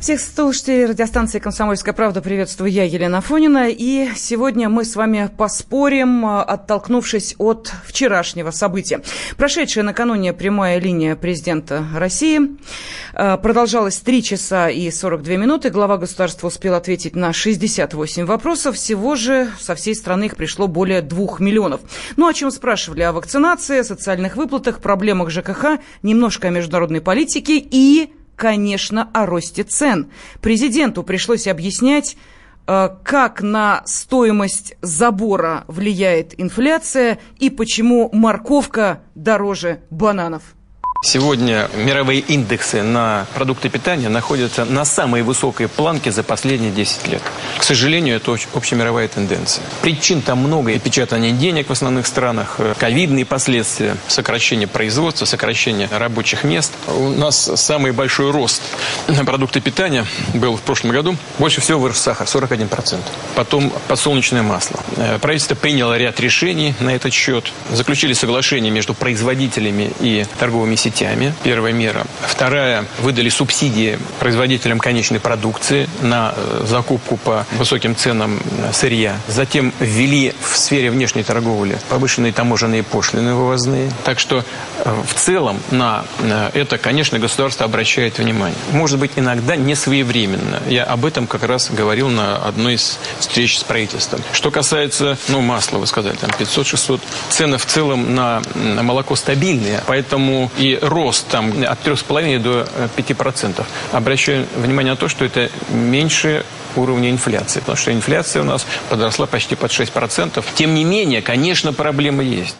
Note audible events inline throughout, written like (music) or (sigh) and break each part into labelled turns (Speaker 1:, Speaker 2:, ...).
Speaker 1: Всех слушателей радиостанции «Комсомольская правда» приветствую я, Елена Фонина. И сегодня мы с вами поспорим, оттолкнувшись от вчерашнего события. Прошедшая накануне прямая линия президента России э, продолжалась 3 часа и 42 минуты. Глава государства успел ответить на 68 вопросов. Всего же со всей страны их пришло более 2 миллионов. Ну, о чем спрашивали? О вакцинации, социальных выплатах, проблемах ЖКХ, немножко о международной политике и конечно, о росте цен. Президенту пришлось объяснять, э, как на стоимость забора влияет инфляция и почему морковка дороже бананов.
Speaker 2: Сегодня мировые индексы на продукты питания находятся на самой высокой планке за последние 10 лет. К сожалению, это общемировая тенденция. Причин там много. Печатание денег в основных странах, э, ковидные последствия, сокращение производства, сокращение рабочих мест. У нас самый большой рост на продукты питания был в прошлом году. Больше всего вырос сахар, 41%. Потом подсолнечное масло. Э, правительство приняло ряд решений на этот счет. Заключили соглашение между производителями и торговыми сетями сетями. Первая мера. Вторая. Выдали субсидии производителям конечной продукции на э, закупку по высоким ценам э, сырья. Затем ввели в сфере внешней торговли повышенные таможенные пошлины вывозные. Так что э, в целом на это, конечно, государство обращает внимание. Может быть, иногда не своевременно. Я об этом как раз говорил на одной из встреч с правительством. Что касается, ну, масла, вы сказали, там 500-600. Цены в целом на молоко стабильные, поэтому и рост там от 3,5 до 5%. Э, Обращаю внимание на то, что это меньше уровня инфляции, потому что инфляция у нас подросла почти под 6%. Тем не менее, конечно, проблемы есть.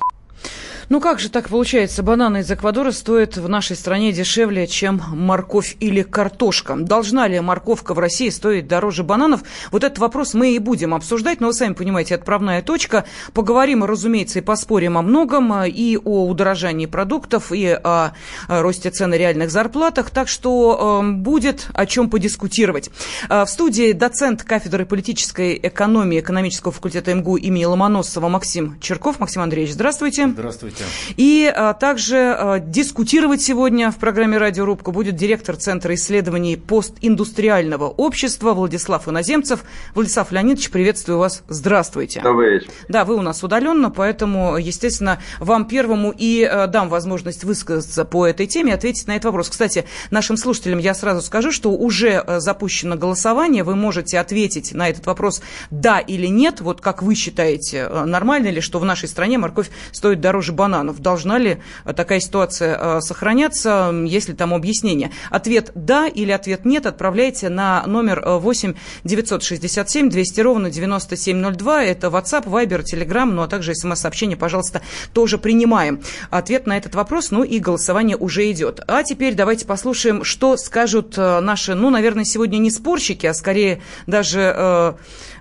Speaker 1: Ну как же так получается? Бананы из Эквадора стоят в нашей стране дешевле, чем морковь или картошка. Должна ли морковка в России стоить дороже бананов? Вот этот вопрос мы и будем обсуждать. Но вы сами понимаете, отправная точка. Поговорим, разумеется, и поспорим о многом. И о удорожании продуктов, и о росте цен и реальных зарплатах. Так что э, будет о чем подискутировать. Э, в студии доцент кафедры политической экономии экономического факультета МГУ имени Ломоносова Максим Черков. Максим Андреевич, здравствуйте.
Speaker 3: Здравствуйте.
Speaker 1: И а, также а, дискутировать сегодня в программе «Радиорубка» будет директор Центра исследований постиндустриального общества Владислав Иноземцев. Владислав Леонидович, приветствую вас. Здравствуйте.
Speaker 4: Добрый вечер.
Speaker 1: Да, вы у нас удаленно, поэтому, естественно, вам первому и а, дам возможность высказаться по этой теме, ответить на этот вопрос. Кстати, нашим слушателям я сразу скажу, что уже а, запущено голосование, вы можете ответить на этот вопрос «да» или «нет», вот как вы считаете, а, нормально ли, что в нашей стране морковь стоит дороже банана бананов. Должна ли э, такая ситуация э, сохраняться, если там объяснение? Ответ «да» или ответ «нет» отправляйте на номер 8 967 200 ровно 9702. Это WhatsApp, Viber, Telegram, ну а также смс-сообщение, пожалуйста, тоже принимаем. Ответ на этот вопрос, ну и голосование уже идет. А теперь давайте послушаем, что скажут э, наши, ну, наверное, сегодня не спорщики, а скорее даже э,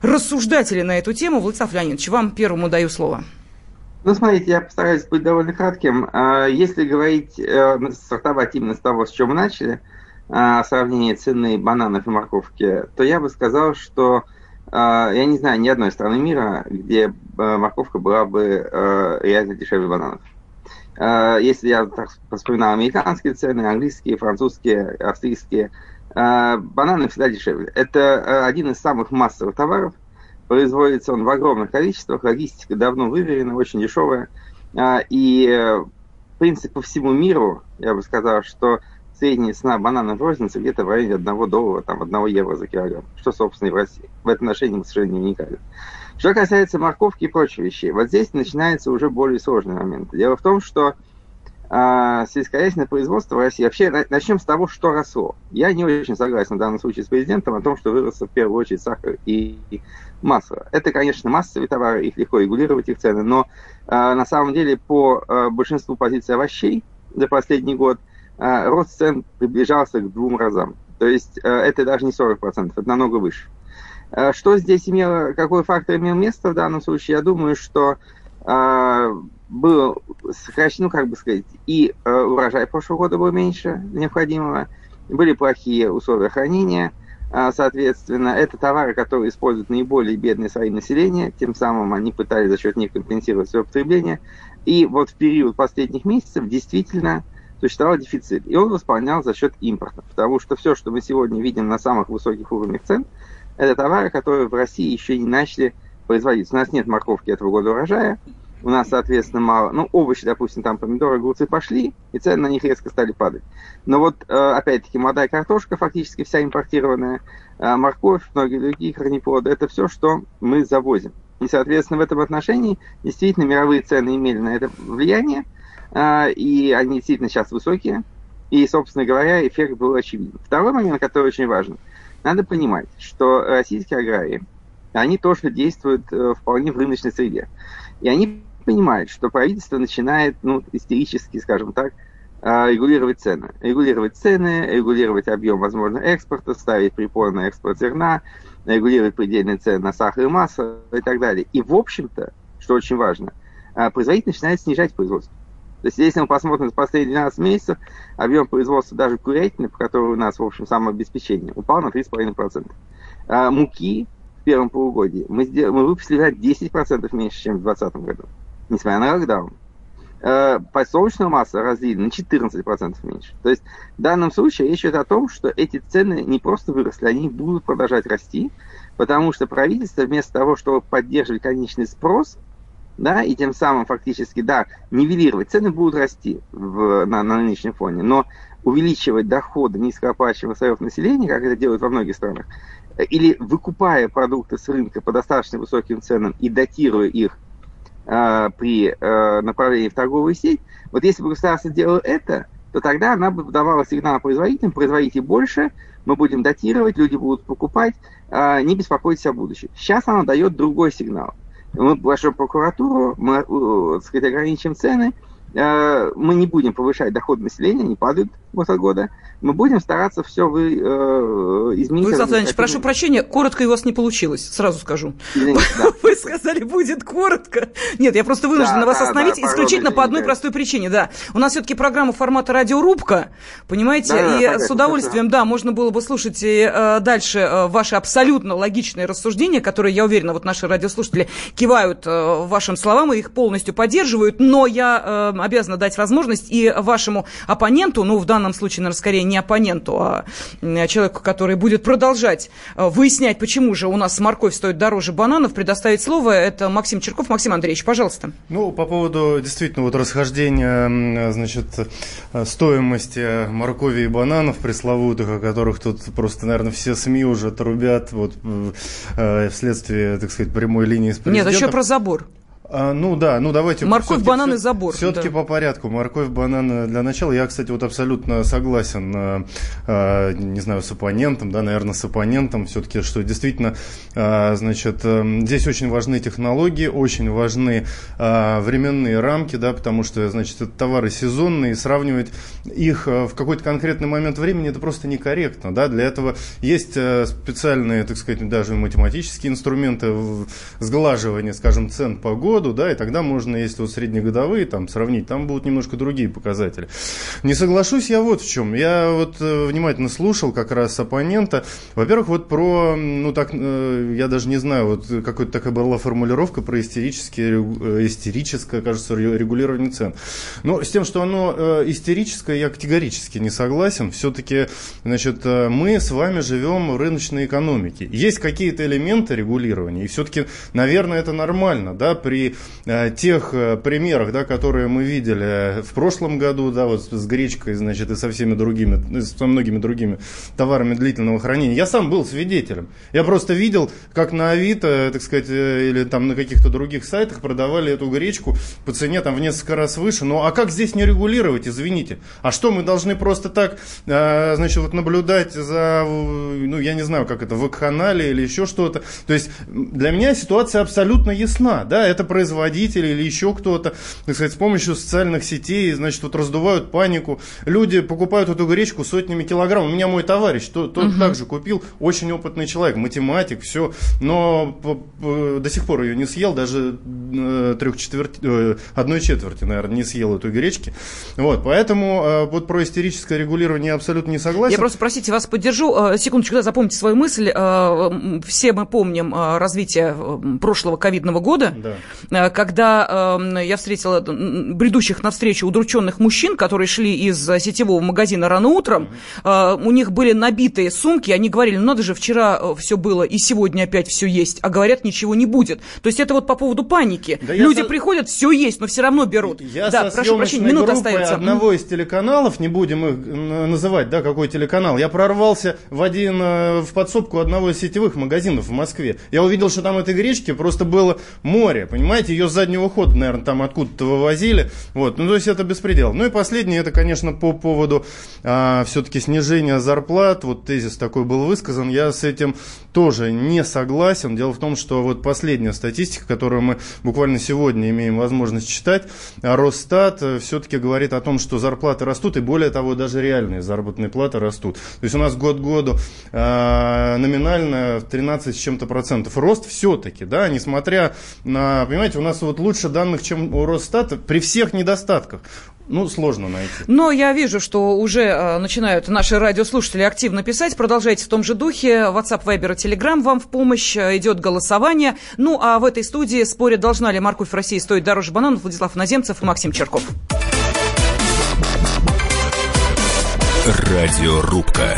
Speaker 1: рассуждатели на эту тему. Владислав Леонидович, вам первому даю слово.
Speaker 4: Ну, смотрите, я постараюсь быть довольно кратким. А, если говорить, э, стартовать именно с того, с чего мы начали, а, сравнение цены бананов и морковки, то я бы сказал, что а, я не знаю ни одной страны мира, где морковка была бы реально дешевле бананов. Если я так вспоминал американские цены, английские, французские, австрийские, бананы всегда дешевле. Это один из самых массовых товаров – Производится он в огромных количествах, логистика давно выверена, очень дешевая. А, и, в принципе, по всему миру, я бы сказал, что средняя цена банана в рознице где-то в районе 1 доллара, там, 1 евро за килограмм, что, собственно, и в России. В этом отношении мы, сожалению, не уникальны. Что касается морковки и прочих вещей, вот здесь начинается уже более сложный момент. Дело в том, что а, сельскохозяйственное производство в России. Вообще, начнем с того, что росло. Я не очень согласен в данном случае с президентом о том, что вырос в первую очередь сахар и масло. Это, конечно, массовые товары, их легко регулировать, их цены, но э, на самом деле по э, большинству позиций овощей за последний год э, рост цен приближался к двум разам. То есть э, это даже не 40%, это намного выше. Что здесь имело, какой фактор имел место в данном случае? Я думаю, что был сокращен, ну, как бы сказать, и урожай прошлого года был меньше необходимого, были плохие условия хранения, соответственно, это товары, которые используют наиболее бедные слои населения, тем самым они пытались за счет них компенсировать свое потребление, и вот в период последних месяцев действительно существовал дефицит. И он восполнял за счет импорта. Потому что все, что мы сегодня видим на самых высоких уровнях цен, это товары, которые в России еще не начали производиться. У нас нет морковки этого года урожая, у нас, соответственно, мало. Ну, овощи, допустим, там помидоры, огурцы пошли, и цены на них резко стали падать. Но вот, э, опять-таки, молодая картошка, фактически вся импортированная, э, морковь, многие другие корнеплоды, это все, что мы завозим. И, соответственно, в этом отношении действительно мировые цены имели на это влияние, а, и они действительно сейчас высокие. И, собственно говоря, эффект был очевиден. Второй момент, который очень важен. Надо понимать, что российские аграрии, они тоже действуют э, вполне в рыночной среде. И они понимают, что правительство начинает, ну, истерически, скажем так, а, регулировать цены. Регулировать цены, регулировать объем, возможно, экспорта, ставить препон на экспорт зерна, регулировать предельные цены на сахар и масло и так далее. И, в общем-то, что очень важно, а, производитель начинает снижать производство. То есть, если мы посмотрим за последние 12 месяцев, объем производства даже курятины, по которой у нас, в общем, самообеспечение, упал на 3,5%. А муки в первом полугодии мы, сделали, мы выпустили на 10% меньше, чем в 2020 году, несмотря на локдаун. Э, подсолнечного масла разлили на 14% меньше. То есть в данном случае речь идет о том, что эти цены не просто выросли, они будут продолжать расти, потому что правительство вместо того, чтобы поддерживать конечный спрос, да, и тем самым фактически, да, нивелировать, цены будут расти в, на, на нынешнем фоне, но увеличивать доходы низкооплачиваемых слоев населения, как это делают во многих странах, или выкупая продукты с рынка по достаточно высоким ценам и датируя их э, при э, направлении в торговую сеть, вот если бы государство делало это, то тогда она бы давала сигнал производителям, производите больше, мы будем датировать, люди будут покупать, э, не беспокойтесь о будущем. Сейчас она дает другой сигнал. Мы большую прокуратуру, мы, э, сказать, ограничим цены, Э, мы не будем повышать доход населения, они падают от года. Мы будем стараться все вы, э, изменить.
Speaker 1: Вы, Александр прошу прощения, коротко у вас не получилось, сразу скажу. Извините, да. (laughs) Вы сказали, будет коротко. Нет, я просто вынуждена да, вас да, остановить да, исключительно по одной простой причине, да. У нас все-таки программа формата радиорубка, понимаете, да, и да, с удовольствием, да, можно было бы слушать и э, дальше э, ваши абсолютно логичные рассуждения, которые, я уверена, вот наши радиослушатели кивают э, вашим словам и их полностью поддерживают, но я э, обязана дать возможность и вашему оппоненту, ну, в данном случае, наверное, скорее не оппоненту, а человеку, который будет продолжать э, выяснять, почему же у нас морковь стоит дороже бананов, предоставить слово. Это Максим Черков. Максим Андреевич, пожалуйста.
Speaker 3: Ну, по поводу действительно вот расхождения, значит, э, стоимости моркови и бананов пресловутых, о которых тут просто, наверное, все СМИ уже трубят вот э, вследствие, так сказать, прямой линии с президентом.
Speaker 1: Нет, еще про забор.
Speaker 3: А, ну да, ну давайте.
Speaker 1: Морковь, банан и забор.
Speaker 3: Все-таки да. по порядку. Морковь, банан для начала. Я, кстати, вот абсолютно согласен, э, э, не знаю, с оппонентом, да, наверное, с оппонентом все-таки, что действительно, э, значит, э, здесь очень важны технологии, очень важны э, временные рамки, да, потому что, значит, это товары сезонные, сравнивать их э, в какой-то конкретный момент времени это просто некорректно, да. Для этого есть э, специальные, так сказать, даже математические инструменты сглаживания, скажем, цен по году году, да, и тогда можно, если вот среднегодовые там сравнить, там будут немножко другие показатели. Не соглашусь я вот в чем. Я вот э, внимательно слушал как раз оппонента. Во-первых, вот про, ну так, э, я даже не знаю, вот какая-то такая была формулировка про истерические, э, истерическое, кажется, регулирование цен. Но с тем, что оно истерическое, я категорически не согласен. Все-таки, значит, мы с вами живем в рыночной экономике. Есть какие-то элементы регулирования, и все-таки, наверное, это нормально, да, при э, тех э, примерах, да, которые мы видели в прошлом году, да, вот с гречкой, значит, и со всеми другими, ну, со многими другими товарами длительного хранения, я сам был свидетелем. Я просто видел, как на Авито, так сказать, э, или там на каких-то других сайтах продавали эту гречку по цене там в несколько раз выше. Ну, а как здесь не регулировать, извините? А что, мы должны просто так, э, значит, вот наблюдать за, ну, я не знаю, как это, в канале или еще что-то? То есть, для меня ситуация абсолютно ясна, да, это производители или еще кто-то, так сказать, с помощью социальных сетей, значит, вот раздувают панику. Люди покупают эту гречку сотнями килограмм. У меня мой товарищ, тот, тот угу. также купил, очень опытный человек, математик, все, но до сих пор ее не съел, даже э, трех четверти, э, одной четверти, наверное, не съел эту гречки. Вот, поэтому э, вот про истерическое регулирование абсолютно не согласен.
Speaker 1: Я просто, простите, вас поддержу. Секундочку, да, запомните свою мысль. Все мы помним развитие прошлого ковидного года, да. Когда я встретила бредущих навстречу удрученных мужчин, которые шли из сетевого магазина рано утром. Mm-hmm. У них были набитые сумки, они говорили, ну надо же, вчера все было и сегодня опять все есть, а говорят, ничего не будет. То есть это вот по поводу паники. Да Люди со... приходят, все есть, но все равно берут.
Speaker 3: Я да, прошу прощения, минута остается. одного из телеканалов, не будем их называть, да, какой телеканал, я прорвался в один, э, в подсобку одного из сетевых магазинов в Москве. Я увидел, что там этой гречки просто было море, понимаете, ее с заднего хода, наверное, там откуда-то вывозили. Вот, ну то есть это беспредел. Ну и последнее, это, конечно, по поводу а, все-таки снижения зарплат. Вот тезис такой был высказан. Я с этим тоже не согласен. Дело в том, что вот последняя статистика, которую мы буквально сегодня имеем возможность читать, а Росстат э, все-таки говорит о том, что зарплаты растут, и более того, даже реальные заработные платы растут. То есть у нас год к году э, номинально 13 с чем-то процентов рост все-таки, да, несмотря на, понимаете, у нас вот лучше данных, чем у Росстата, при всех недостатках. Ну, сложно найти.
Speaker 1: Но я вижу, что уже э, начинают наши радиослушатели активно писать. Продолжайте в том же духе. WhatsApp, Viber, Telegram вам в помощь. Э, идет голосование. Ну, а в этой студии спорят, должна ли морковь в России стоить дороже бананов. Владислав Наземцев и Максим Черков.
Speaker 5: Радиорубка.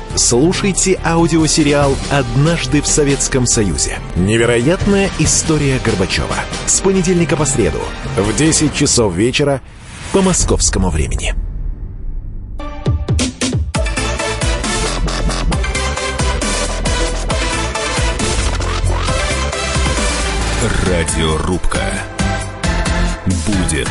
Speaker 5: Слушайте аудиосериал «Однажды в Советском Союзе». Невероятная история Горбачева. С понедельника по среду в 10 часов вечера по московскому времени. Радиорубка. Будет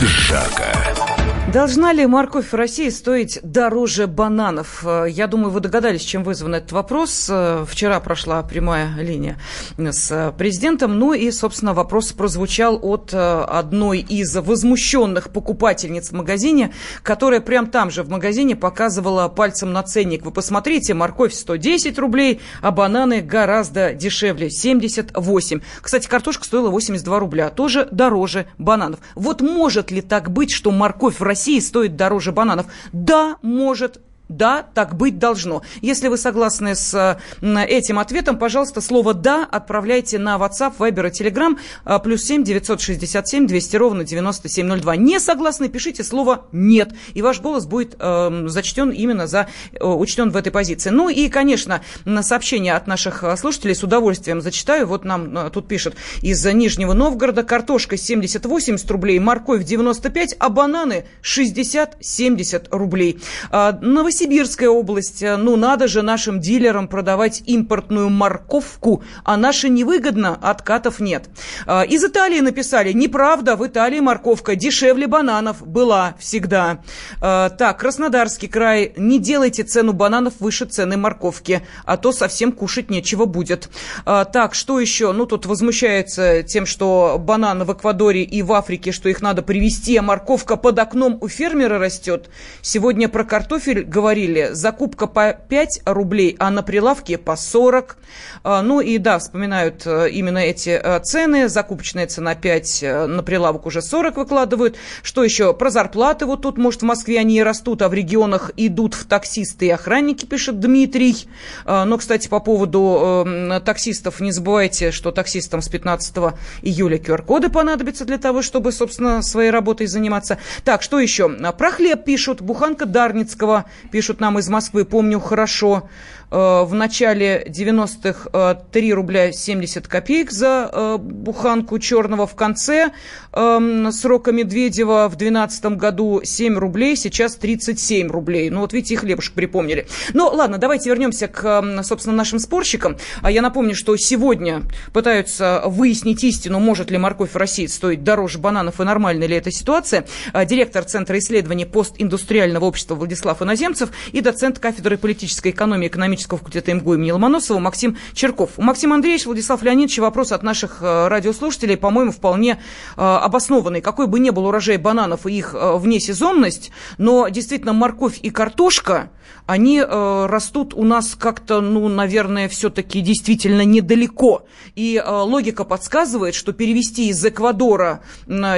Speaker 5: жарко.
Speaker 1: Должна ли морковь в России стоить дороже бананов? Э, я думаю, вы догадались, чем вызван этот вопрос. Э, вчера прошла прямая линия с президентом. Ну и, собственно, вопрос прозвучал от э, одной из возмущенных покупательниц в магазине, которая прям там же в магазине показывала пальцем на ценник. Вы посмотрите, морковь 110 рублей, а бананы гораздо дешевле, 78. Кстати, картошка стоила 82 рубля, тоже дороже бананов. Вот может ли так быть, что морковь в России России стоит дороже бананов. Да, может, да, так быть должно. Если вы согласны с этим ответом, пожалуйста, слово «да» отправляйте на WhatsApp, Viber и Telegram а, плюс 7 967 200 ровно 9702. Не согласны, пишите слово «нет», и ваш голос будет э, зачтен именно за, э, учтен в этой позиции. Ну и, конечно, на сообщение от наших э, слушателей с удовольствием зачитаю. Вот нам э, тут пишут из Нижнего Новгорода картошка 70-80 рублей, морковь 95, а бананы 60-70 рублей. Э, Новосибирская область. Ну, надо же нашим дилерам продавать импортную морковку, а наши невыгодно, откатов нет. Э, из Италии написали, неправда, в Италии морковка дешевле бананов была всегда. Э, так, Краснодарский край, не делайте цену бананов выше цены морковки, а то совсем кушать нечего будет. Так, что еще? Ну, тут возмущается тем, что бананы в Эквадоре и в Африке, что их надо привезти, а морковка под окном у фермера растет. Сегодня про картофель говорят говорили, закупка по 5 рублей, а на прилавке по 40. А, ну и да, вспоминают э, именно эти э, цены. Закупочная цена 5, э, на прилавок уже 40 выкладывают. Что еще? Про зарплаты вот тут, может, в Москве они и растут, а в регионах идут в таксисты и охранники, пишет Дмитрий. А, но, кстати, по поводу таксистов, не забывайте, что таксистам с 15 июля QR-коды понадобятся для того, чтобы, собственно, своей работой заниматься. Так, что еще? Про хлеб пишут. Буханка Дарницкого пишут нам из Москвы, помню хорошо. Э, в начале 90-х 3 рубля 70 копеек за буханку черного. В конце эм, срока Медведева в 2012 году 7 рублей, сейчас 37 рублей. Ну вот видите, и хлебушек припомнили. Ну ладно, давайте вернемся к, эм, собственно, нашим спорщикам. А я напомню, что сегодня пытаются выяснить истину, может ли морковь в России стоить дороже бананов и нормальная ли эта ситуация. Директор Центра исследований постиндустриального общества Владислав Иноземцев и доцент кафедры политической экономии экономического факультета МГУ имени Ломоносова Максим Черков. У Максима Андреевича, Владислав Леонидович вопрос от наших э, радиослушателей, по-моему, вполне э, обоснованный. Какой бы ни был урожай бананов и их э, внесезонность, но действительно морковь и картошка, они растут у нас как-то, ну, наверное, все-таки действительно недалеко. И логика подсказывает, что перевести из Эквадора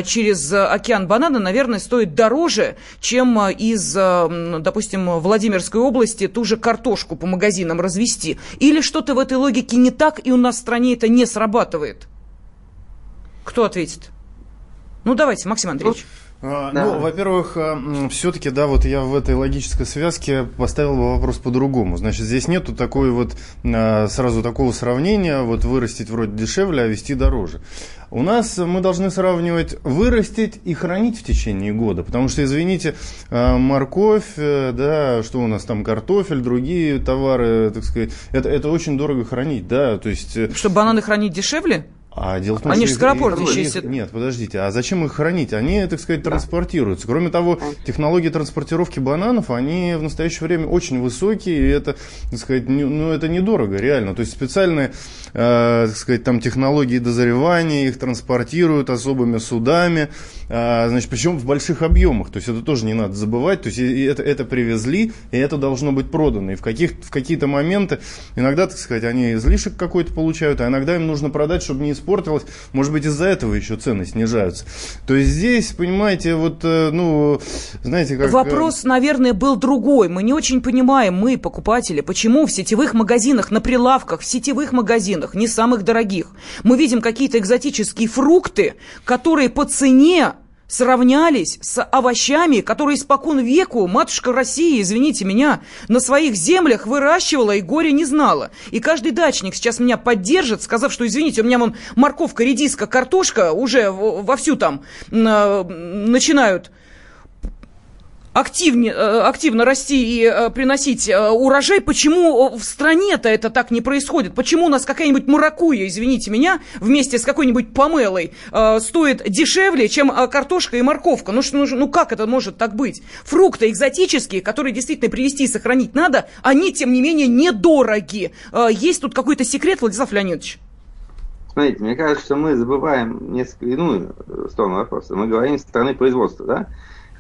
Speaker 1: через океан банана, наверное, стоит дороже, чем из, допустим, Владимирской области ту же картошку по магазинам развести. Или что-то в этой логике не так, и у нас в стране это не срабатывает? Кто ответит? Ну, давайте, Максим Андреевич.
Speaker 3: А, да. Ну, во-первых, а, все-таки, да, вот я в этой логической связке поставил бы вопрос по-другому. Значит, здесь нету такой вот а, сразу такого сравнения, вот вырастить вроде дешевле, а вести дороже. У нас мы должны сравнивать вырастить и хранить в течение года, потому что, извините, морковь, э, да, что у нас там, картофель, другие товары, так сказать, это, это очень дорого хранить, да, то есть...
Speaker 1: Э, Чтобы бананы хранить дешевле?
Speaker 3: А дело в том,
Speaker 1: Они
Speaker 3: что
Speaker 1: же скоропортящиеся.
Speaker 3: Нет, подождите, а зачем их хранить? Они, так сказать, транспортируются. Кроме того, технологии транспортировки бананов, они в настоящее время очень высокие, и это, так сказать, не, ну, это недорого, реально. То есть специальные, э, так сказать, там технологии дозревания, их транспортируют особыми судами, э, значит, причем в больших объемах. То есть это тоже не надо забывать. То есть это, это привезли, и это должно быть продано. И в, каких, в какие-то моменты, иногда, так сказать, они излишек какой-то получают, а иногда им нужно продать, чтобы не испортилось. Может быть, из-за этого еще цены снижаются. То есть здесь, понимаете, вот, э, ну, знаете, как... Э,
Speaker 1: Вопрос, наверное, был другой. Мы не очень понимаем, мы, покупатели, почему в сетевых магазинах, на прилавках, в сетевых магазинах, не самых дорогих, мы видим какие-то экзотические фрукты, которые по цене сравнялись с овощами, которые испокон веку матушка России, извините меня, на своих землях выращивала и горе не знала. И каждый дачник сейчас меня поддержит, сказав, что, извините, у меня вон морковка, редиска, картошка уже вовсю там э, начинают активнее, э, активно расти и э, приносить э, урожай, почему в стране-то это так не происходит? Почему у нас какая-нибудь маракуя, извините меня, вместе с какой-нибудь помелой стоит дешевле, чем картошка и морковка? Ну, что, ну, ну как это может так быть? Фрукты экзотические, которые действительно привезти и сохранить надо, они, тем не менее, недороги. Есть тут какой-то секрет, Владислав Леонидович?
Speaker 4: Смотрите, мне кажется, что мы забываем несколько иную сторону вопроса. Мы говорим с стороны производства, да?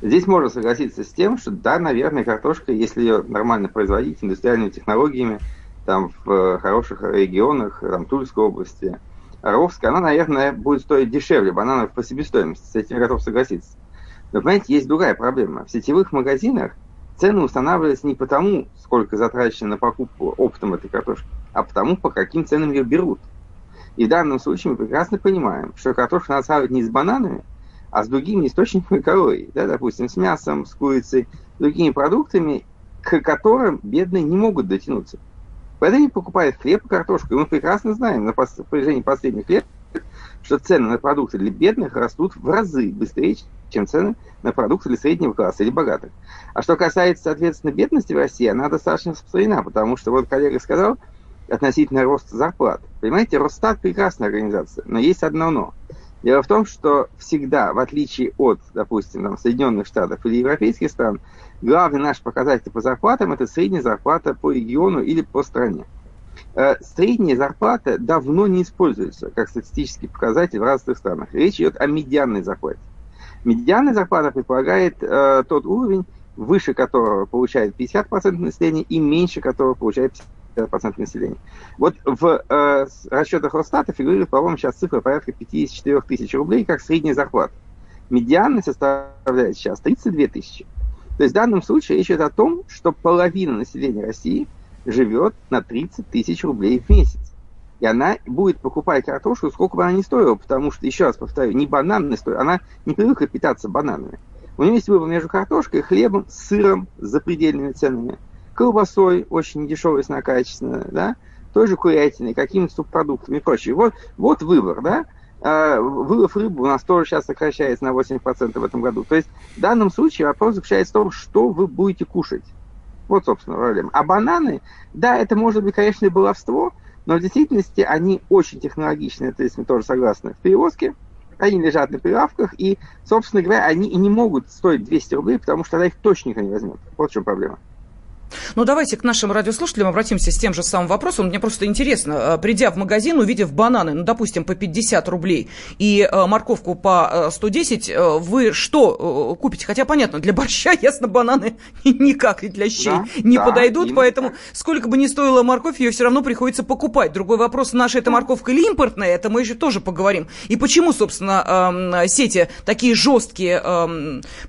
Speaker 4: Здесь можно согласиться с тем, что да, наверное, картошка, если ее нормально производить индустриальными технологиями, там в э, хороших регионах, там Тульской области, Ровска, она, наверное, будет стоить дешевле бананов по себестоимости. С этим я готов согласиться. Но, понимаете, есть другая проблема. В сетевых магазинах цены устанавливаются не потому, сколько затрачено на покупку оптом этой картошки, а потому, по каким ценам ее берут. И в данном случае мы прекрасно понимаем, что картошку надо сравнивать не с бананами, а с другими источниками калорий, да, допустим, с мясом, с курицей, другими продуктами, к которым бедные не могут дотянуться. Поэтому они покупают хлеб и картошку. И мы прекрасно знаем на протяжении последних лет, что цены на продукты для бедных растут в разы быстрее, чем цены на продукты для среднего класса или богатых. А что касается, соответственно, бедности в России, она достаточно распространена, потому что, вот коллега сказал, относительно роста зарплат. Понимаете, Росстат прекрасная организация, но есть одно но. Дело в том, что всегда, в отличие от, допустим, там, Соединенных Штатов или европейских стран, главный наш показатель по зарплатам – это средняя зарплата по региону или по стране. Э, средняя зарплата давно не используется как статистический показатель в разных странах. Речь идет о медианной зарплате. Медианная зарплата предполагает э, тот уровень, выше которого получает 50% населения и меньше которого получает 50% населения. Вот в э, расчетах Росстата фигурирует, по-моему, сейчас цифра порядка 54 тысяч рублей, как средняя зарплата. Медианная составляет сейчас 32 тысячи. То есть в данном случае речь идет о том, что половина населения России живет на 30 тысяч рублей в месяц. И она будет покупать картошку, сколько бы она ни стоила, потому что, еще раз повторю, не бананная стоит, она не привыкла питаться бананами. У нее есть выбор между картошкой, хлебом, сыром с запредельными ценами – колбасой, очень дешевой, качественной, да, той же курятиной, какими-то субпродуктами и прочее. Вот, вот выбор, да. А, вылов рыбы у нас тоже сейчас сокращается на 80% в этом году. То есть в данном случае вопрос заключается в том, что вы будете кушать. Вот, собственно, проблема. А бананы, да, это может быть, конечно, и баловство, но в действительности они очень технологичны, это есть мы тоже согласны, в перевозке. Они лежат на прилавках, и, собственно говоря, они и не могут стоить 200 рублей, потому что тогда их точно никто не возьмет. Вот в чем проблема.
Speaker 1: Ну, давайте к нашим радиослушателям обратимся с тем же самым вопросом. Мне просто интересно, а, придя в магазин, увидев бананы, ну, допустим, по 50 рублей и э, морковку по 110, э, э, вы что купите? Хотя, понятно, для борща, (laughs) ясно, бананы (laughs) никак и для щей да, не да, подойдут, поэтому так. сколько бы ни стоила морковь, ее все равно приходится покупать. Другой вопрос, наша эта морковка или импортная, это мы еще тоже поговорим. И почему, собственно, сети такие жесткие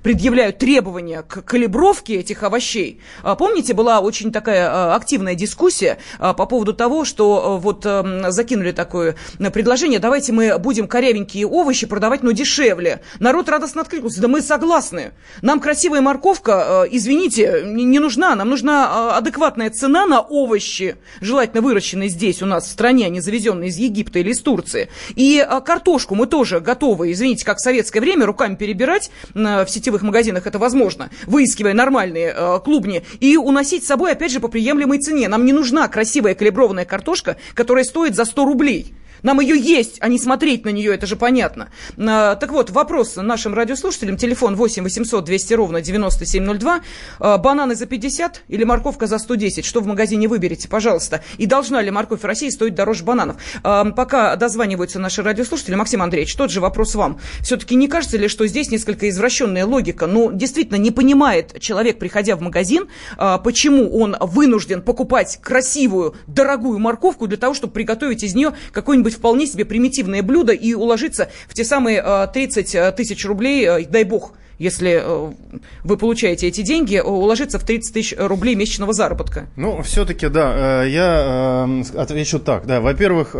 Speaker 1: предъявляют требования к калибровке этих овощей? А помните, была очень такая а, активная дискуссия а, по поводу того, что а, вот закинули такое предложение, давайте мы будем корявенькие овощи продавать, но дешевле. Народ радостно откликнулся, да мы согласны. Нам красивая морковка, извините, не нужна. Нам нужна адекватная цена на овощи, желательно выращенные здесь у нас в стране, а не завезенные из Египта или из Турции. И картошку мы тоже готовы, извините, как в советское время, руками перебирать в сетевых магазинах это возможно, выискивая нормальные клубни, и уносить носить с собой, опять же, по приемлемой цене. Нам не нужна красивая калиброванная картошка, которая стоит за 100 рублей. Нам ее есть, а не смотреть на нее, это же понятно. А, так вот, вопрос нашим радиослушателям. Телефон 8 800 200 ровно 9702. А, бананы за 50 или морковка за 110? Что в магазине выберете, пожалуйста? И должна ли морковь в России стоить дороже бананов? А, пока дозваниваются наши радиослушатели, Максим Андреевич, тот же вопрос вам. Все-таки не кажется ли, что здесь несколько извращенная логика? Ну, действительно, не понимает человек, приходя в магазин, почему он вынужден покупать красивую, дорогую морковку для того, чтобы приготовить из нее какой-нибудь быть вполне себе примитивное блюдо и уложиться в те самые 30 э, тысяч рублей, э, дай бог, если э, вы получаете эти деньги, уложиться в 30 тысяч рублей месячного заработка?
Speaker 3: Ну, все-таки, да, я отвечу так. Да, во-первых,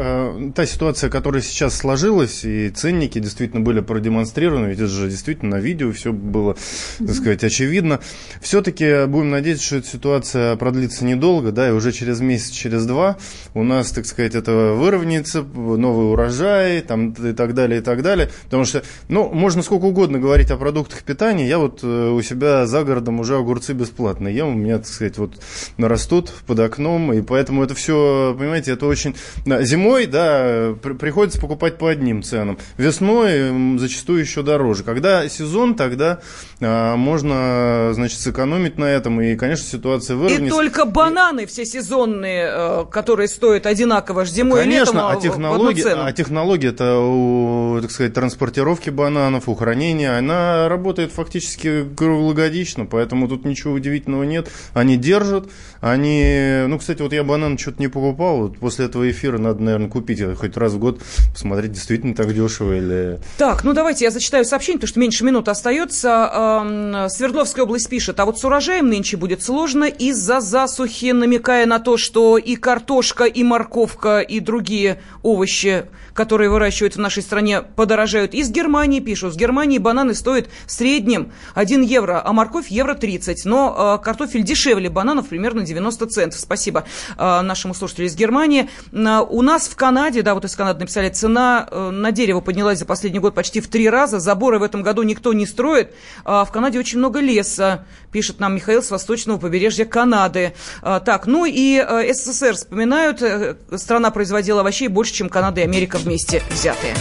Speaker 3: та ситуация, которая сейчас сложилась, и ценники действительно были продемонстрированы, ведь это же действительно на видео все было, так сказать, очевидно. Все-таки будем надеяться, что эта ситуация продлится недолго, да, и уже через месяц, через два у нас, так сказать, это выровняется, новый урожай, там, и так далее, и так далее. Потому что, ну, можно сколько угодно говорить о продуктах питания. Я вот э, у себя за городом уже огурцы бесплатно ем. У меня, так сказать, вот растут под окном. И поэтому это все, понимаете, это очень... Зимой, да, при, приходится покупать по одним ценам. Весной зачастую еще дороже. Когда сезон, тогда а, можно, значит, сэкономить на этом. И, конечно, ситуация выровняется.
Speaker 1: И только бананы все сезонные, э, которые стоят одинаково зимой
Speaker 3: конечно,
Speaker 1: и летом,
Speaker 3: а технология, а технология это у, так сказать, транспортировки бананов, у хранения, она работает фактически круглогодично, поэтому тут ничего удивительного нет. Они держат, они, ну, кстати, вот я банан что-то не покупал, вот после этого эфира надо, наверное, купить хоть раз в год, посмотреть, действительно так дешево или...
Speaker 1: Так, ну давайте я зачитаю сообщение, потому что меньше минуты остается. Свердловская область пишет, а вот с урожаем нынче будет сложно из-за засухи, намекая на то, что и картошка, и морковка, и другие овощи, которые выращивают в нашей стране, подорожают. Из Германии пишут, с Германии бананы стоят в среднем 1 евро, а морковь евро 30. Но э, картофель дешевле бананов примерно 90 центов. Спасибо э, нашему слушателю из Германии. Э, у нас в Канаде, да, вот из Канады написали, цена э, на дерево поднялась за последний год почти в три раза. Заборы в этом году никто не строит. А в Канаде очень много леса, пишет нам Михаил с восточного побережья Канады. Э, так, ну и э, СССР вспоминают, э, страна производила овощей больше, чем Канада и Америка вместе взятые.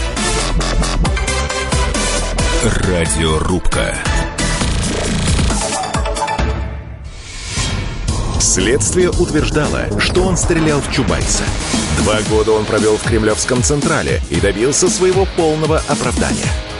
Speaker 5: Радиорубка. Следствие утверждало, что он стрелял в Чубайса. Два года он провел в Кремлевском Централе и добился своего полного оправдания –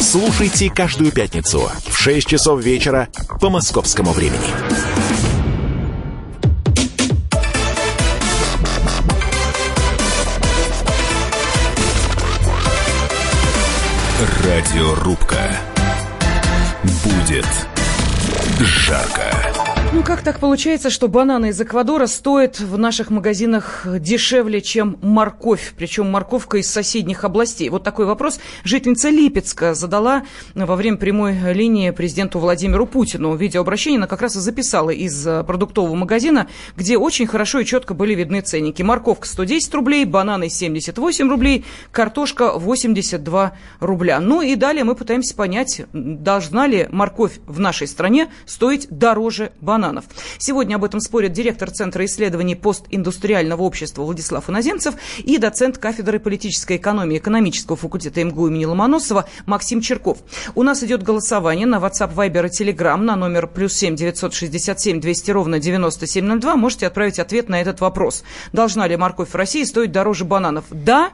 Speaker 5: Слушайте каждую пятницу в 6 часов вечера по московскому времени. Радиорубка. Будет жарко.
Speaker 1: Ну, как так получается, что бананы из Эквадора стоят в наших магазинах дешевле, чем морковь, причем морковка из соседних областей? Вот такой вопрос жительница Липецка задала во время прямой линии президенту Владимиру Путину. Видеообращение она как раз и записала из э, продуктового магазина, где очень хорошо и четко были видны ценники. Морковка 110 рублей, бананы 78 рублей, картошка 82 рубля. Ну и далее мы пытаемся понять, должна ли морковь в нашей стране стоить дороже бананов бананов. Сегодня об этом спорят директор Центра исследований постиндустриального общества Владислав Иноземцев и доцент кафедры политической экономии экономического факультета МГУ имени Ломоносова Максим Черков. У нас идет голосование на WhatsApp, Viber и Telegram на номер плюс 7 967 200 ровно 9702. Можете отправить ответ на этот вопрос. Должна ли морковь в России стоить дороже бананов? Да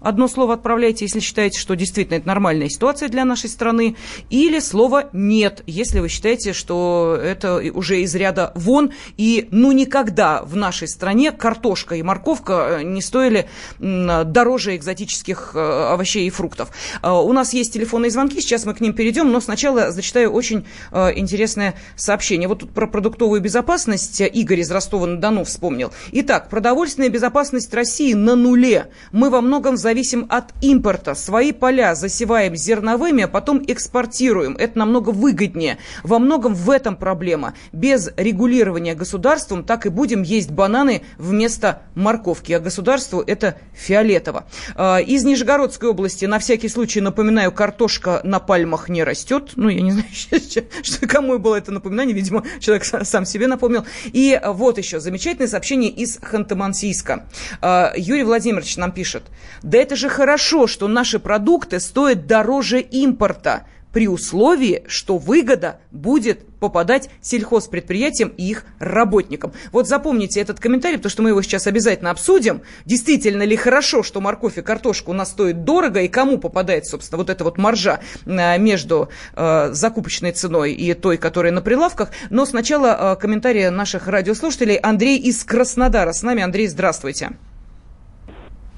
Speaker 1: Одно слово отправляйте, если считаете, что действительно это нормальная ситуация для нашей страны, или слово «нет», если вы считаете, что это уже из ряда вон, и ну никогда в нашей стране картошка и морковка э, не стоили дороже экзотических э, овощей и фруктов. Э, у нас есть телефонные звонки, сейчас мы к ним перейдем, но сначала зачитаю очень интересное сообщение. Вот тут про продуктовую безопасность Игорь из Ростова-на-Дону вспомнил. Итак, продовольственная безопасность России на нуле. Мы во многом за зависим от импорта. Свои поля засеваем зерновыми, а потом экспортируем. Это намного выгоднее. Во многом в этом проблема. Без регулирования государством так и будем есть бананы вместо морковки. А государству это фиолетово. А, из Нижегородской области, на всякий случай напоминаю, картошка на пальмах не растет. Ну, я не знаю, (laughs) что, кому было это напоминание. Видимо, человек сам себе напомнил. И вот еще замечательное сообщение из Ханты-Мансийска. А, Юрий Владимирович нам пишет. Да это же хорошо, что наши продукты стоят дороже импорта, при условии, что выгода будет попадать сельхозпредприятиям и их работникам. Вот запомните этот комментарий, потому что мы его сейчас обязательно обсудим. Действительно ли хорошо, что морковь и картошка у нас стоят дорого, и кому попадает, собственно, вот эта вот маржа э, между э, закупочной ценой и той, которая на прилавках. Но сначала э, комментарии наших радиослушателей. Андрей из Краснодара с нами. Андрей, здравствуйте.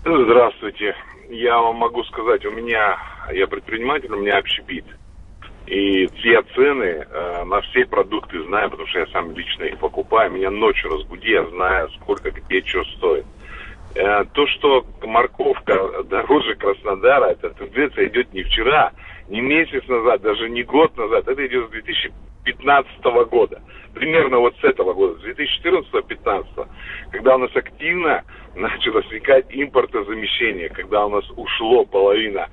Speaker 6: Здравствуйте. Я вам могу сказать, у меня, я предприниматель, у меня общепит. И все цены э, на все продукты знаю, потому что я сам лично их покупаю. Меня ночью разбуди, я знаю, сколько где что стоит. Э, то, что морковка дороже Краснодара, эта тенденция идет не вчера, не месяц назад, даже не год назад. Это идет с 2015 года. Примерно вот с этого года, с 2014-2015, когда у нас активно (laughs) начало возникать импортозамещение, когда у нас ушло половина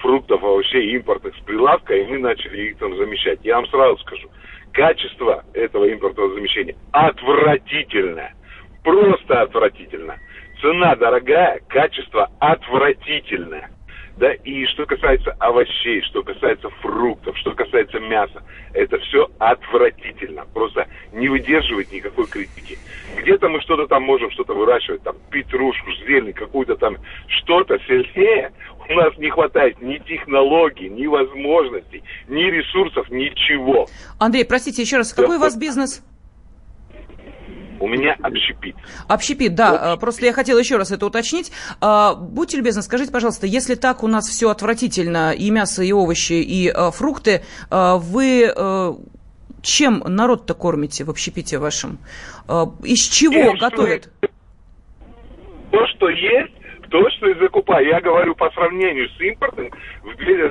Speaker 6: фруктов, овощей импортных с прилавка, и мы начали их там замещать. Я вам сразу скажу, качество этого импортного замещения отвратительное. Просто отвратительно. Цена дорогая, качество отвратительное. Да, и что касается овощей, что касается фруктов, что касается мяса, это все отвратительно. Просто не выдерживает никакой критики. Где-то мы что-то там можем что-то выращивать, там петрушку, зелень, какую-то там что-то сильнее. У нас не хватает ни технологий, ни возможностей, ни ресурсов, ничего.
Speaker 1: Андрей, простите еще раз, какой Я у вас бизнес?
Speaker 6: У меня общепит.
Speaker 1: Общепит, да. Общепит. Просто я хотела еще раз это уточнить. А, будьте любезны, скажите, пожалуйста, если так у нас все отвратительно, и мясо, и овощи, и а, фрукты, вы чем народ-то кормите в общепите вашем? Из чего Тем, готовят?
Speaker 6: То, что есть, то, что и закупаю. Я говорю по сравнению с импортом,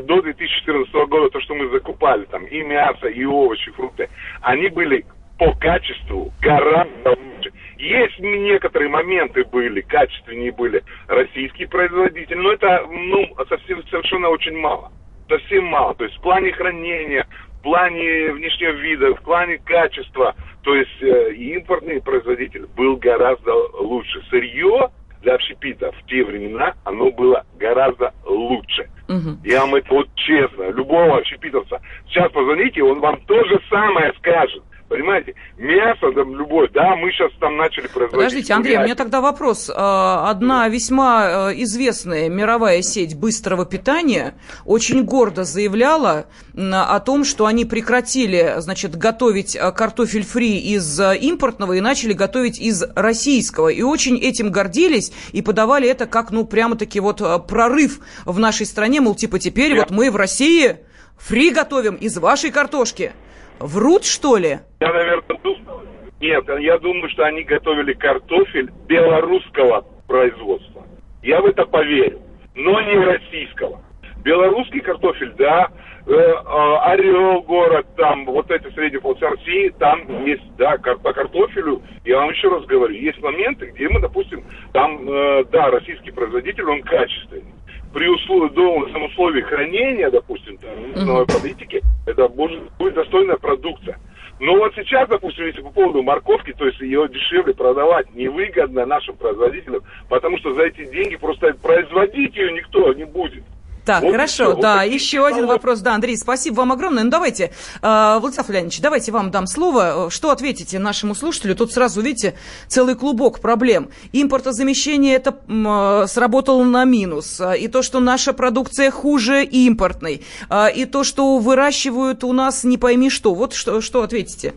Speaker 6: до 2014 года, то, что мы закупали, там, и мясо, и овощи, фрукты, они были по качеству гораздо лучше. Есть некоторые моменты были, качественнее были российские производители, но это ну, совсем, совершенно очень мало. Совсем мало. То есть в плане хранения, в плане внешнего вида, в плане качества, то есть э, импортный производитель был гораздо лучше. Сырье для общепита в те времена, оно было гораздо лучше. Угу. Я вам это вот честно, любого общепитовца. Сейчас позвоните, он вам то же самое скажет. Понимаете? Мясо там любое, да, мы сейчас там начали производить...
Speaker 1: Подождите, Андрей, у меня тогда вопрос. А, одна весьма э, известная мировая сеть быстрого питания очень гордо заявляла о том, что они прекратили, значит, готовить э, картофель фри из э, импортного и начали готовить из российского. И очень этим гордились и подавали это как, ну, прямо-таки вот прорыв в нашей стране, мол, типа теперь вот мы в России фри готовим из вашей картошки. Врут, что ли?
Speaker 6: Я, наверное, думаю. Нет, я думаю, что они готовили картофель белорусского производства. Я в это поверю, но не российского. Белорусский картофель, да, э, э, Орел город, там, вот эти средние полосы России, там есть, да, кар по картофелю, я вам еще раз говорю, есть моменты, где мы, допустим, там, э, да, российский производитель, он качественный при условии, должном условии хранения, допустим, там, новой политики, это будет, будет достойная продукция. Но вот сейчас, допустим, если по поводу морковки, то есть ее дешевле продавать невыгодно нашим производителям, потому что за эти деньги просто производить ее никто не будет.
Speaker 1: Так, вот хорошо, все. да, вот еще один вопрос. Да, Андрей, спасибо вам огромное. Ну, давайте, э, Владислав Леонидович, давайте вам дам слово. Что ответите нашему слушателю? Тут сразу, видите, целый клубок проблем. Импортозамещение это э, сработало на минус. И то, что наша продукция хуже импортной. Э, и то, что выращивают у нас не пойми что. Вот что, что ответите?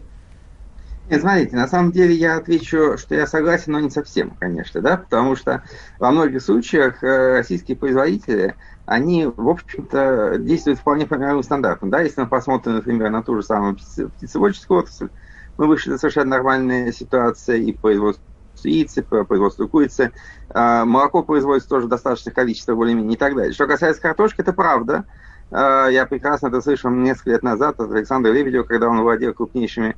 Speaker 4: Нет, смотрите, на самом деле я отвечу, что я согласен, но не совсем, конечно, да, потому что во многих случаях э, российские производители – они, в общем-то, действуют вполне по мировым стандартам. Да? Если мы посмотрим, например, на ту же самую птицеводческую отрасль, мы вышли на совершенно нормальная ситуация и производство яиц, и производство курицы. А, молоко производится тоже достаточное количество, более-менее, и так далее. Что касается картошки, это правда. А, я прекрасно это слышал несколько лет назад от Александра Лебедева, когда он владел крупнейшими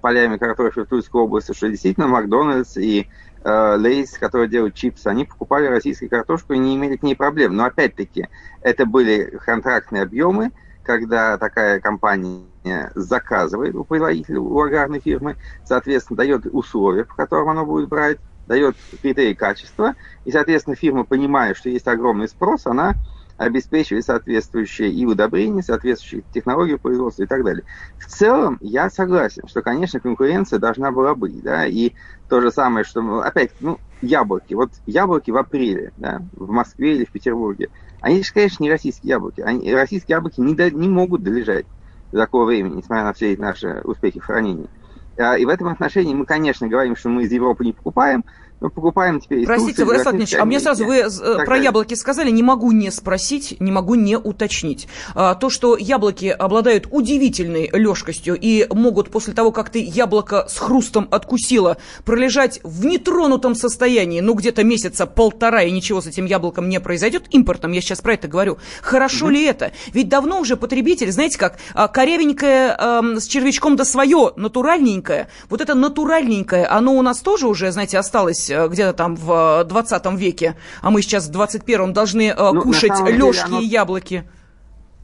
Speaker 4: полями картофеля в Тульской области, что действительно Макдональдс и Лейс, которые делают чипсы, они покупали российскую картошку и не имели к ней проблем. Но опять-таки, это были контрактные объемы, когда такая компания заказывает у производителя, у аграрной фирмы, соответственно, дает условия, по которым она будет брать, дает критерии качества, и, соответственно, фирма, понимая, что есть огромный спрос, она обеспечивать соответствующие и удобрения, соответствующие технологии производства и так далее. В целом, я согласен, что, конечно, конкуренция должна была быть, да, и то же самое, что, опять, ну, яблоки, вот яблоки в апреле, да, в Москве или в Петербурге, они же, конечно, не российские яблоки, они, российские яблоки не, до, не могут долежать до такого времени, несмотря на все наши успехи в хранении. А, и в этом отношении мы, конечно, говорим, что мы из Европы не покупаем, мы покупаем теперь
Speaker 1: Простите, Владислав Ильич, а мне сразу, вы э, так про яблоки сказали, не могу не спросить, не могу не уточнить. А, то, что яблоки обладают удивительной легкостью и могут после того, как ты яблоко с хрустом откусила, пролежать в нетронутом состоянии, ну, где-то месяца полтора, и ничего с этим яблоком не произойдет, импортом, я сейчас про это говорю. Хорошо mm-hmm. ли это? Ведь давно уже потребитель, знаете как, а, корявенькое э, с червячком да свое, натуральненькое, вот это натуральненькое, оно у нас тоже уже, знаете, осталось э, где-то там в 20 веке, а мы сейчас в 21-м должны э, ну, кушать лёжки оно... и яблоки.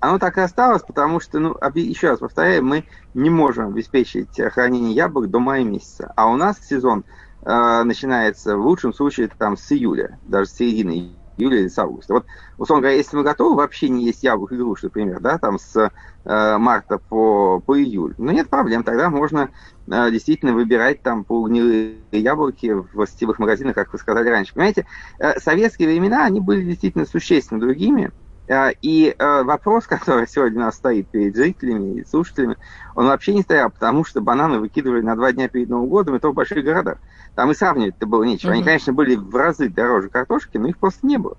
Speaker 4: Оно так и осталось, потому что, ну, еще раз повторяю, мы не можем обеспечить хранение яблок до мая месяца. А у нас сезон э, начинается в лучшем случае там с июля, даже с середины июля или с августа. Вот, условно говоря, если мы готовы вообще не есть яблок и груш, например, да, там с э, марта по, по июль, ну нет проблем, тогда можно э, действительно выбирать там полугнилые яблоки в сетевых магазинах, как вы сказали раньше. Понимаете, э, советские времена, они были действительно существенно другими, и э, вопрос, (laughs) который сегодня у нас стоит перед зрителями и слушателями, он вообще не стоял, потому что бананы выкидывали на два дня перед Новым годом, и то в больших городах. Там и сравнивать-то было нечего. Они, конечно, были в разы дороже картошки, но их просто не было.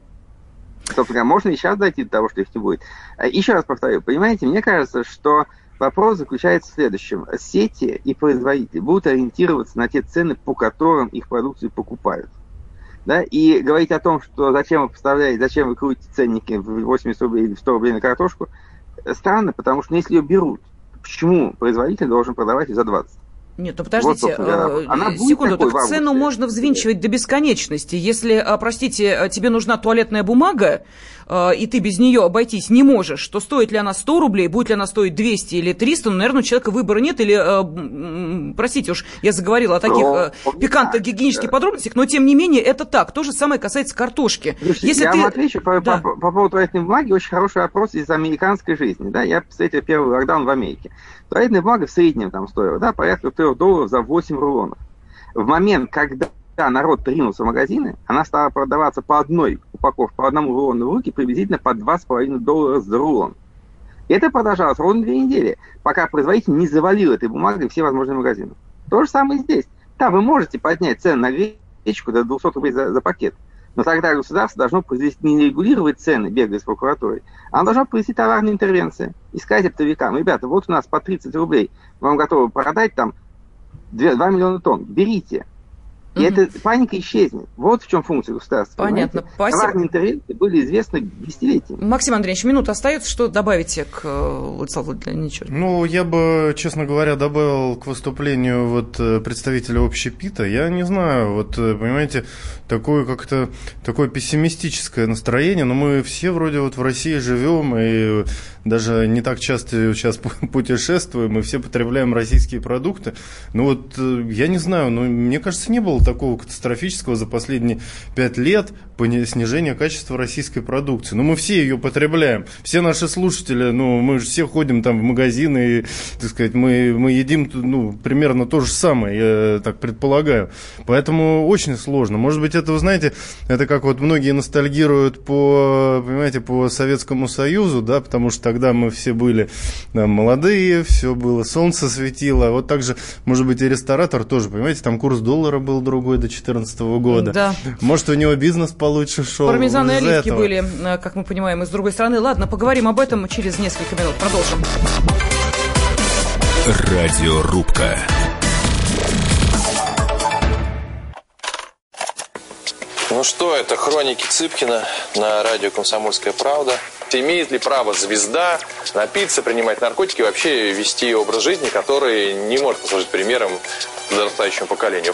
Speaker 4: Собственно, можно и сейчас дойти до того, что их не будет. А, еще раз повторю, понимаете, мне кажется, что вопрос заключается в следующем. Сети и производители будут ориентироваться на те цены, по которым их продукцию покупают. Да? И говорить о том, что зачем вы поставляете, зачем вы крутите ценники в 80 рублей или 100 рублей на картошку, странно, потому что если ее берут, почему производитель должен продавать ее за 20?
Speaker 1: Нет, ну подождите, вот, э, Она секунду, так цену можно взвинчивать до бесконечности. Если, простите, тебе нужна туалетная бумага, и ты без нее обойтись не можешь, то стоит ли она 100 рублей, будет ли она стоить 200 или 300, ну, наверное, у человека выбора нет, или, простите уж, я заговорила о таких но, пикантных гигиенических подробностях, но, тем не менее, это так. То же самое касается картошки.
Speaker 4: Слушайте, Если я ты... вам отвечу по, да. по, по поводу туалетной бумаги, очень хороший вопрос из американской жизни. Да? Я встретил первый локдаун в Америке. Туалетная бумага в среднем там стоила, да, порядка 3 долларов за 8 рулонов. В момент, когда народ принулся в магазины, она стала продаваться по одной упаковке, по одному рулону в руки, приблизительно по 2,5 доллара за рулон. И это продолжалось ровно две недели, пока производитель не завалил этой бумагой все возможные магазины. То же самое здесь. Да, вы можете поднять цены на гречку до 200 рублей за, за пакет, но тогда государство должно произвести, не регулировать цены, бегая с прокуратурой, а оно должно произвести товарные интервенции и сказать оптовикам, ребята, вот у нас по 30 рублей, вам готовы продать там 2, 2 миллиона тонн, берите. И mm эта паника исчезнет. Вот в чем функция государства.
Speaker 1: Понятно.
Speaker 4: Понимаете? Спасибо. Товарные интервенции были известны десятилетиями.
Speaker 1: Максим Андреевич, минута остается. Что добавите к э, Владиславу Владимировичу?
Speaker 3: Ну, я бы, честно говоря, добавил к выступлению вот э, представителя общепита. Я не знаю, вот, э, понимаете, такое как-то такое пессимистическое настроение, но мы все вроде вот в России живем и даже не так часто сейчас путешествуем, мы все потребляем российские продукты. Ну вот, я не знаю, но мне кажется, не было такого катастрофического за последние пять лет снижения качества российской продукции. Но ну, мы все ее потребляем. Все наши слушатели, ну, мы же все ходим там в магазины, и, так сказать, мы, мы едим, ну, примерно то же самое, я так предполагаю. Поэтому очень сложно. Может быть, это, вы знаете, это как вот многие ностальгируют по, понимаете, по Советскому Союзу, да, потому что тогда мы все были да, молодые, все было, солнце светило. Вот так же, может быть, и ресторатор тоже, понимаете, там курс доллара был другой до 2014 года.
Speaker 1: Да.
Speaker 3: Может, у него бизнес получше шел.
Speaker 1: Пармезан и оливки этого. были, э, как мы понимаем, и с другой стороны. Ладно, поговорим об этом через несколько минут. Продолжим.
Speaker 5: Радиорубка.
Speaker 7: Ну что, это хроники Цыпкина на радио «Комсомольская правда». Имеет ли право звезда напиться, принимать наркотики и вообще вести образ жизни, который не может послужить примером подрастающему поколению?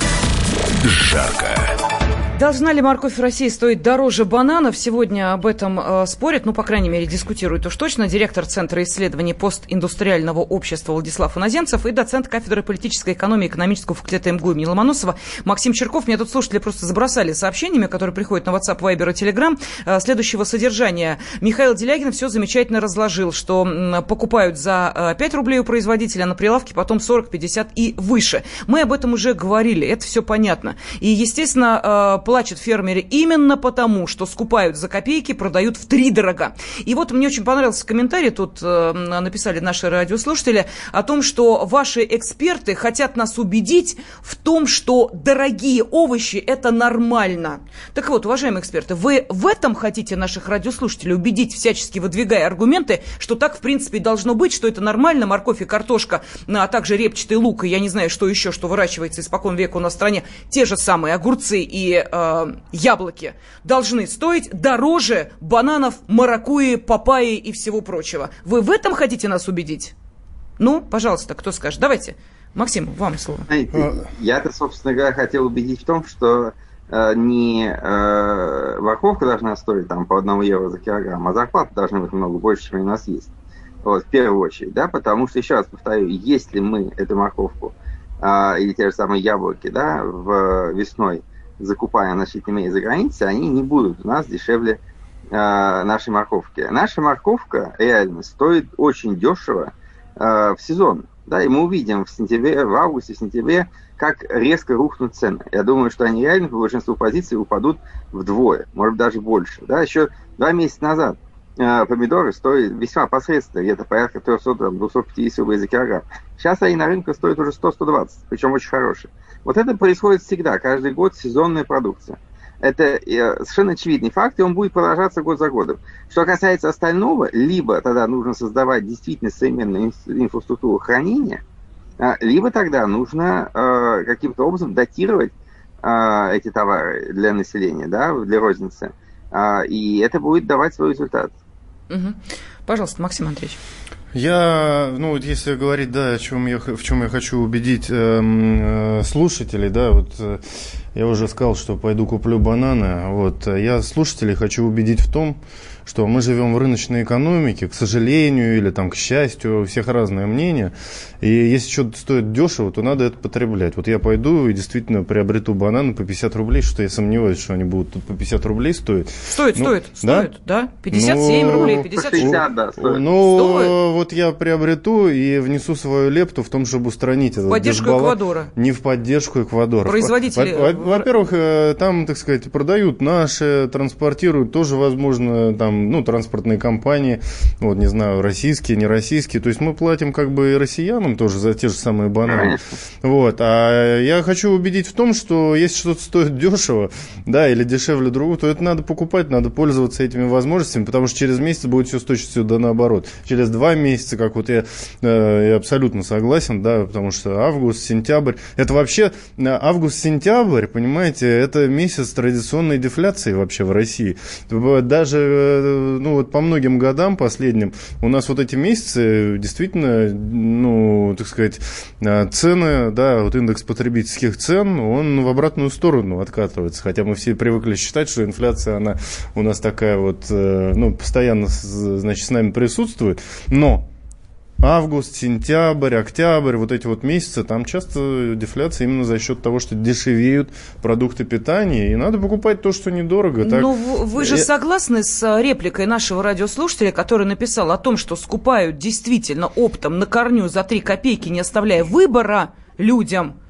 Speaker 5: жарко.
Speaker 1: Должна ли морковь в России стоить дороже бананов? Сегодня об этом э, спорят, ну, по крайней мере, дискутируют уж точно директор Центра исследований постиндустриального общества Владислав Иноземцев и доцент кафедры политической экономии экономического факультета МГУ имени Ломоносова Максим Черков. Меня тут слушатели просто забросали сообщениями, которые приходят на WhatsApp, Viber и Telegram, э, следующего содержания. Михаил Делягин все замечательно разложил, что э, покупают за э, 5 рублей у производителя на прилавке, потом 40, 50 и выше. Мы об этом уже говорили, это все понятно. И, естественно, э, плачут фермеры именно потому, что скупают за копейки, продают в три дорога. И вот мне очень понравился комментарий, тут э, написали наши радиослушатели, о том, что ваши эксперты хотят нас убедить в том, что дорогие овощи – это нормально. Так вот, уважаемые эксперты, вы в этом хотите наших радиослушателей убедить, всячески выдвигая аргументы, что так, в принципе, должно быть, что это нормально, морковь и картошка, а также репчатый лук, и я не знаю, что еще, что выращивается испокон века у нас в стране, те же самые огурцы и э, э, яблоки должны стоить дороже бананов, маракуи, папайи и всего прочего. Вы в этом хотите нас убедить? Ну, пожалуйста, кто скажет? Давайте. Максим, вам слово.
Speaker 4: Знаете, я-то, собственно говоря, хотел убедить в том, что э, не э, морковка должна стоить там по одному евро за килограмм, а зарплата должна быть много больше, чем у нас есть. Вот, в первую очередь, да, потому что, еще раз повторю, если мы эту морковку э, или те же самые яблоки, да, в, весной закупая значительно из-за границы, они не будут у нас дешевле э, нашей морковки. Наша морковка реально стоит очень дешево э, в сезон. Да, и мы увидим в сентябре, в августе, в сентябре, как резко рухнут цены. Я думаю, что они реально по большинству позиций упадут вдвое, может даже больше. Да, еще два месяца назад э, помидоры стоят весьма посредственно, где-то порядка 300-250 рублей за килограмм. Сейчас они на рынке стоят уже 100-120, причем очень хорошие. Вот это происходит всегда, каждый год сезонная продукция. Это э, совершенно очевидный факт, и он будет продолжаться год за годом. Что касается остального, либо тогда нужно создавать действительно современную инфраструктуру хранения, а, либо тогда нужно э, каким-то образом датировать э, эти товары для населения, да, для розницы. А, и это будет давать свой результат.
Speaker 1: Угу. Пожалуйста, Максим Андреевич.
Speaker 3: Я, ну вот если говорить, да, о чем я, в чем я хочу убедить э, э, слушателей, да, вот э, я уже сказал, что пойду куплю бананы, вот, я слушателей хочу убедить в том, что мы живем в рыночной экономике, к сожалению, или там к счастью, у всех разное мнение. И если что-то стоит дешево, то надо это потреблять. Вот я пойду и действительно приобрету бананы по 50 рублей, что я сомневаюсь, что они будут тут по 50 рублей стоить.
Speaker 1: Стоит, ну, стоит, да? стоит, да? 57 ну, рублей, 50
Speaker 4: 60, да, стоит.
Speaker 3: Ну, стоит. вот я приобрету и внесу свою лепту в том, чтобы устранить
Speaker 1: это. В поддержку дешбала. Эквадора.
Speaker 3: Не в поддержку Эквадора.
Speaker 1: Производители.
Speaker 3: Во-первых, э, там, так сказать, продают наши, транспортируют, тоже, возможно, там, ну, транспортные компании, вот, не знаю, российские, не российские. То есть мы платим как бы и россиянам тоже за те же самые бананы. Вот. А я хочу убедить в том, что если что-то стоит дешево, да, или дешевле другого, то это надо покупать, надо пользоваться этими возможностями, потому что через месяц будет все с точностью да наоборот. Через два месяца, как вот я, э, я абсолютно согласен, да, потому что август, сентябрь, это вообще э, август-сентябрь, понимаете, это месяц традиционной дефляции вообще в России. Даже э, ну, вот по многим годам последним у нас вот эти месяцы действительно, ну, так сказать, а, цены, да, вот индекс потребительских цен, он в обратную сторону откатывается. Хотя мы все привыкли считать, что инфляция, она у нас такая вот, э, ну, постоянно, значит, с нами присутствует. Но август, сентябрь, октябрь, вот эти вот месяцы, там часто дефляция именно за счет того, что дешевеют продукты питания, и надо покупать то, что недорого. Так...
Speaker 1: Ну, вы же согласны с э, репликой нашего радиослушателя, который написал о том, что скупают действительно оптом на корню за 3 копейки, не оставляя выбора людям?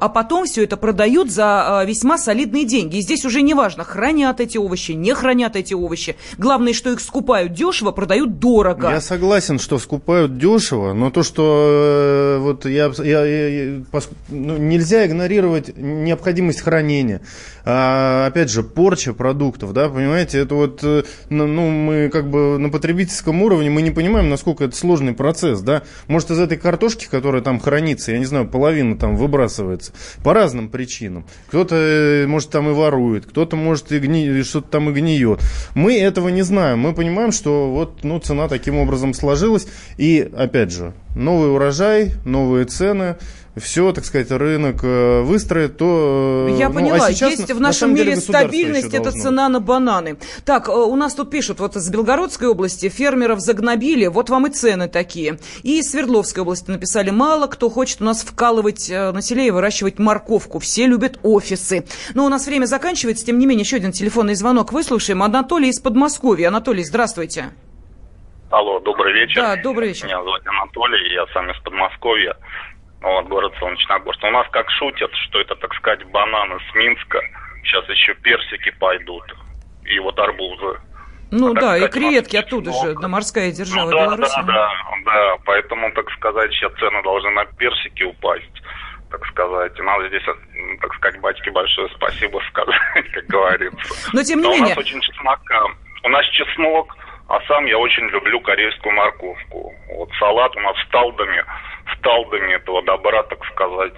Speaker 1: А потом все это продают за а, весьма солидные деньги. И здесь уже не важно, хранят эти овощи, не хранят эти овощи. Главное, что их скупают дешево, продают дорого.
Speaker 3: Я согласен, что скупают дешево, но то, что э, вот я, я, я ну, нельзя игнорировать необходимость хранения. А, опять же, порча продуктов, да, понимаете, это вот, э, ну, ну, мы как бы на потребительском уровне мы не понимаем, насколько это сложный процесс, да. Может, из этой картошки, которая там хранится, я не знаю, половина там выбрасывается, по разным причинам. Кто-то, э, может, там и ворует, кто-то, может, и гни... что-то там и гниет. Мы этого не знаем. Мы понимаем, что вот ну, цена таким образом сложилась. И, опять же, новый урожай, новые цены – все, так сказать, рынок э, выстроит, то...
Speaker 1: Э, Я ну, а поняла, а сейчас, есть в нашем мире стабильность, это цена на бананы. Так, э, у нас тут пишут, вот из Белгородской области фермеров загнобили, вот вам и цены такие. И из Свердловской области написали, мало кто хочет у нас вкалывать на селе и выращивать морковку, все любят офисы. Но у нас время заканчивается, тем не менее, еще один телефонный звонок выслушаем. Анатолий из Подмосковья. Анатолий, здравствуйте.
Speaker 8: Алло, добрый вечер.
Speaker 1: Да, добрый вечер.
Speaker 8: Меня зовут Анатолий, я сам из Подмосковья вот, город Солнечногорск. У нас как шутят, что это, так сказать, бананы с Минска, сейчас еще персики пойдут, и вот арбузы.
Speaker 1: Ну а, да, сказать, и креветки оттуда же, на морская держава ну,
Speaker 8: да,
Speaker 1: Беларуси.
Speaker 8: Да, да, да, поэтому, так сказать, сейчас цены должны на персики упасть так сказать. И надо здесь, так сказать, батьке большое спасибо сказать, (laughs) как говорится.
Speaker 1: Но тем не Но менее...
Speaker 8: у нас очень чеснока. У нас чеснок, а сам я очень люблю корейскую морковку. Вот салат у нас с талдами в талдами этого добра, так сказать,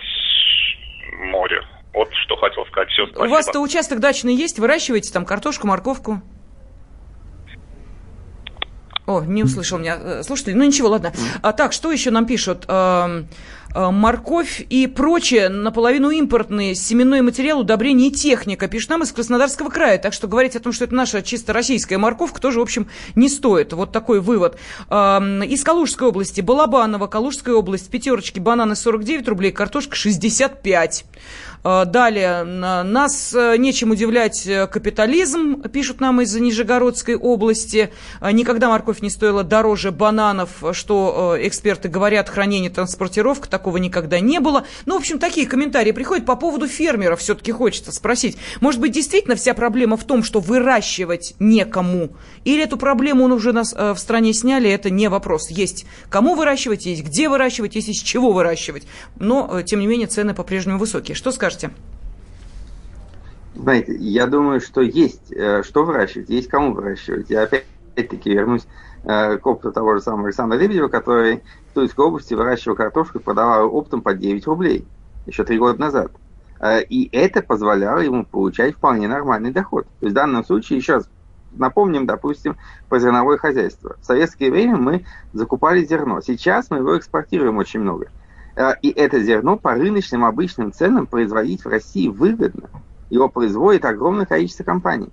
Speaker 8: море. Вот что хотел сказать. Все, спасибо.
Speaker 1: У вас-то участок дачный есть? Выращиваете там картошку, морковку? О, не услышал меня э, слушайте, Ну ничего, ладно. А так, что еще нам пишут? Э, морковь и прочее наполовину импортные, семенной материал, удобрение и техника. Пишет нам из Краснодарского края. Так что говорить о том, что это наша чисто российская морковка, тоже, в общем, не стоит. Вот такой вывод. Из Калужской области. Балабаново, Калужская область. Пятерочки, бананы 49 рублей, картошка 65. Э, далее, нас э, нечем удивлять капитализм, пишут нам из Нижегородской области. Никогда морковь не стоила дороже бананов, что эксперты говорят, хранение, транспортировка, такого никогда не было. Ну, в общем, такие комментарии приходят по поводу фермеров, все-таки хочется спросить. Может быть, действительно вся проблема в том, что выращивать некому? Или эту проблему уже нас в стране сняли, это не вопрос. Есть кому выращивать, есть где выращивать, есть из чего выращивать. Но, тем не менее, цены по-прежнему высокие. Что скажете?
Speaker 4: Знаете, я думаю, что есть э, что выращивать, есть кому выращивать. Я опять-таки вернусь э, к опыту того же самого Александра Лебедева, который Тульской области выращивал картошку и продавал оптом по 9 рублей еще три года назад. Э, и это позволяло ему получать вполне нормальный доход. То есть в данном случае, еще раз напомним, допустим, про зерновое хозяйство. В советское время мы закупали зерно. Сейчас мы его экспортируем очень много. И это зерно по рыночным обычным ценам производить в России выгодно его производит огромное количество компаний.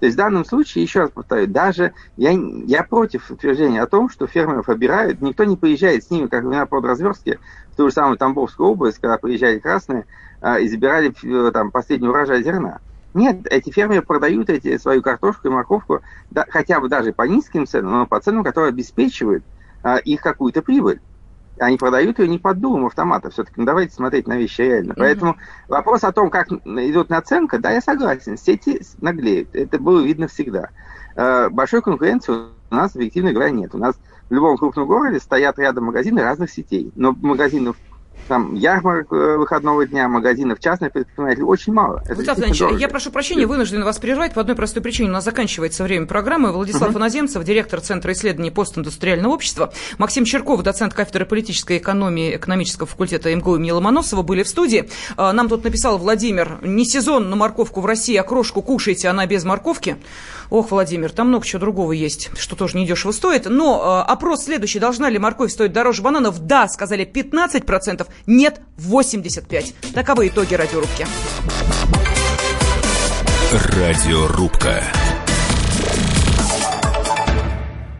Speaker 4: То есть в данном случае, еще раз повторю, даже я, я против утверждения о том, что фермеров обирают, никто не поезжает с ними, как на подразверстке, в ту же самую Тамбовскую область, когда приезжали красные а, и забирали э, там последний урожай зерна. Нет, эти фермеры продают эти, свою картошку и морковку да, хотя бы даже по низким ценам, но по ценам, которые обеспечивают а, их какую-то прибыль. Они продают ее не под дулом автомата. Все-таки ну, давайте смотреть на вещи реально. Mm-hmm. Поэтому вопрос о том, как идет наценка, да, я согласен. Сети наглеют. Это было видно всегда. Э, большой конкуренции у нас, объективно говоря, нет. У нас в любом крупном городе стоят рядом магазины разных сетей. Но магазинов там ярмарок э, выходного дня, магазинов частных предпринимателей очень мало.
Speaker 1: Это Иванович, я прошу прощения, вынужден вас прервать по одной простой причине. У нас заканчивается время программы. Владислав uh-huh. Иноземцев, директор Центра исследований постиндустриального общества, Максим Черков, доцент кафедры политической экономии экономического факультета МГУ имени Ломоносова были в студии. А, нам тут написал Владимир, не сезон на морковку в России, а крошку кушайте, она без морковки. Ох, Владимир, там много чего другого есть, что тоже недешево стоит. Но э, опрос следующий. Должна ли морковь стоить дороже бананов? Да, сказали 15%, нет, 85%. Таковы итоги радиорубки.
Speaker 5: Радиорубка.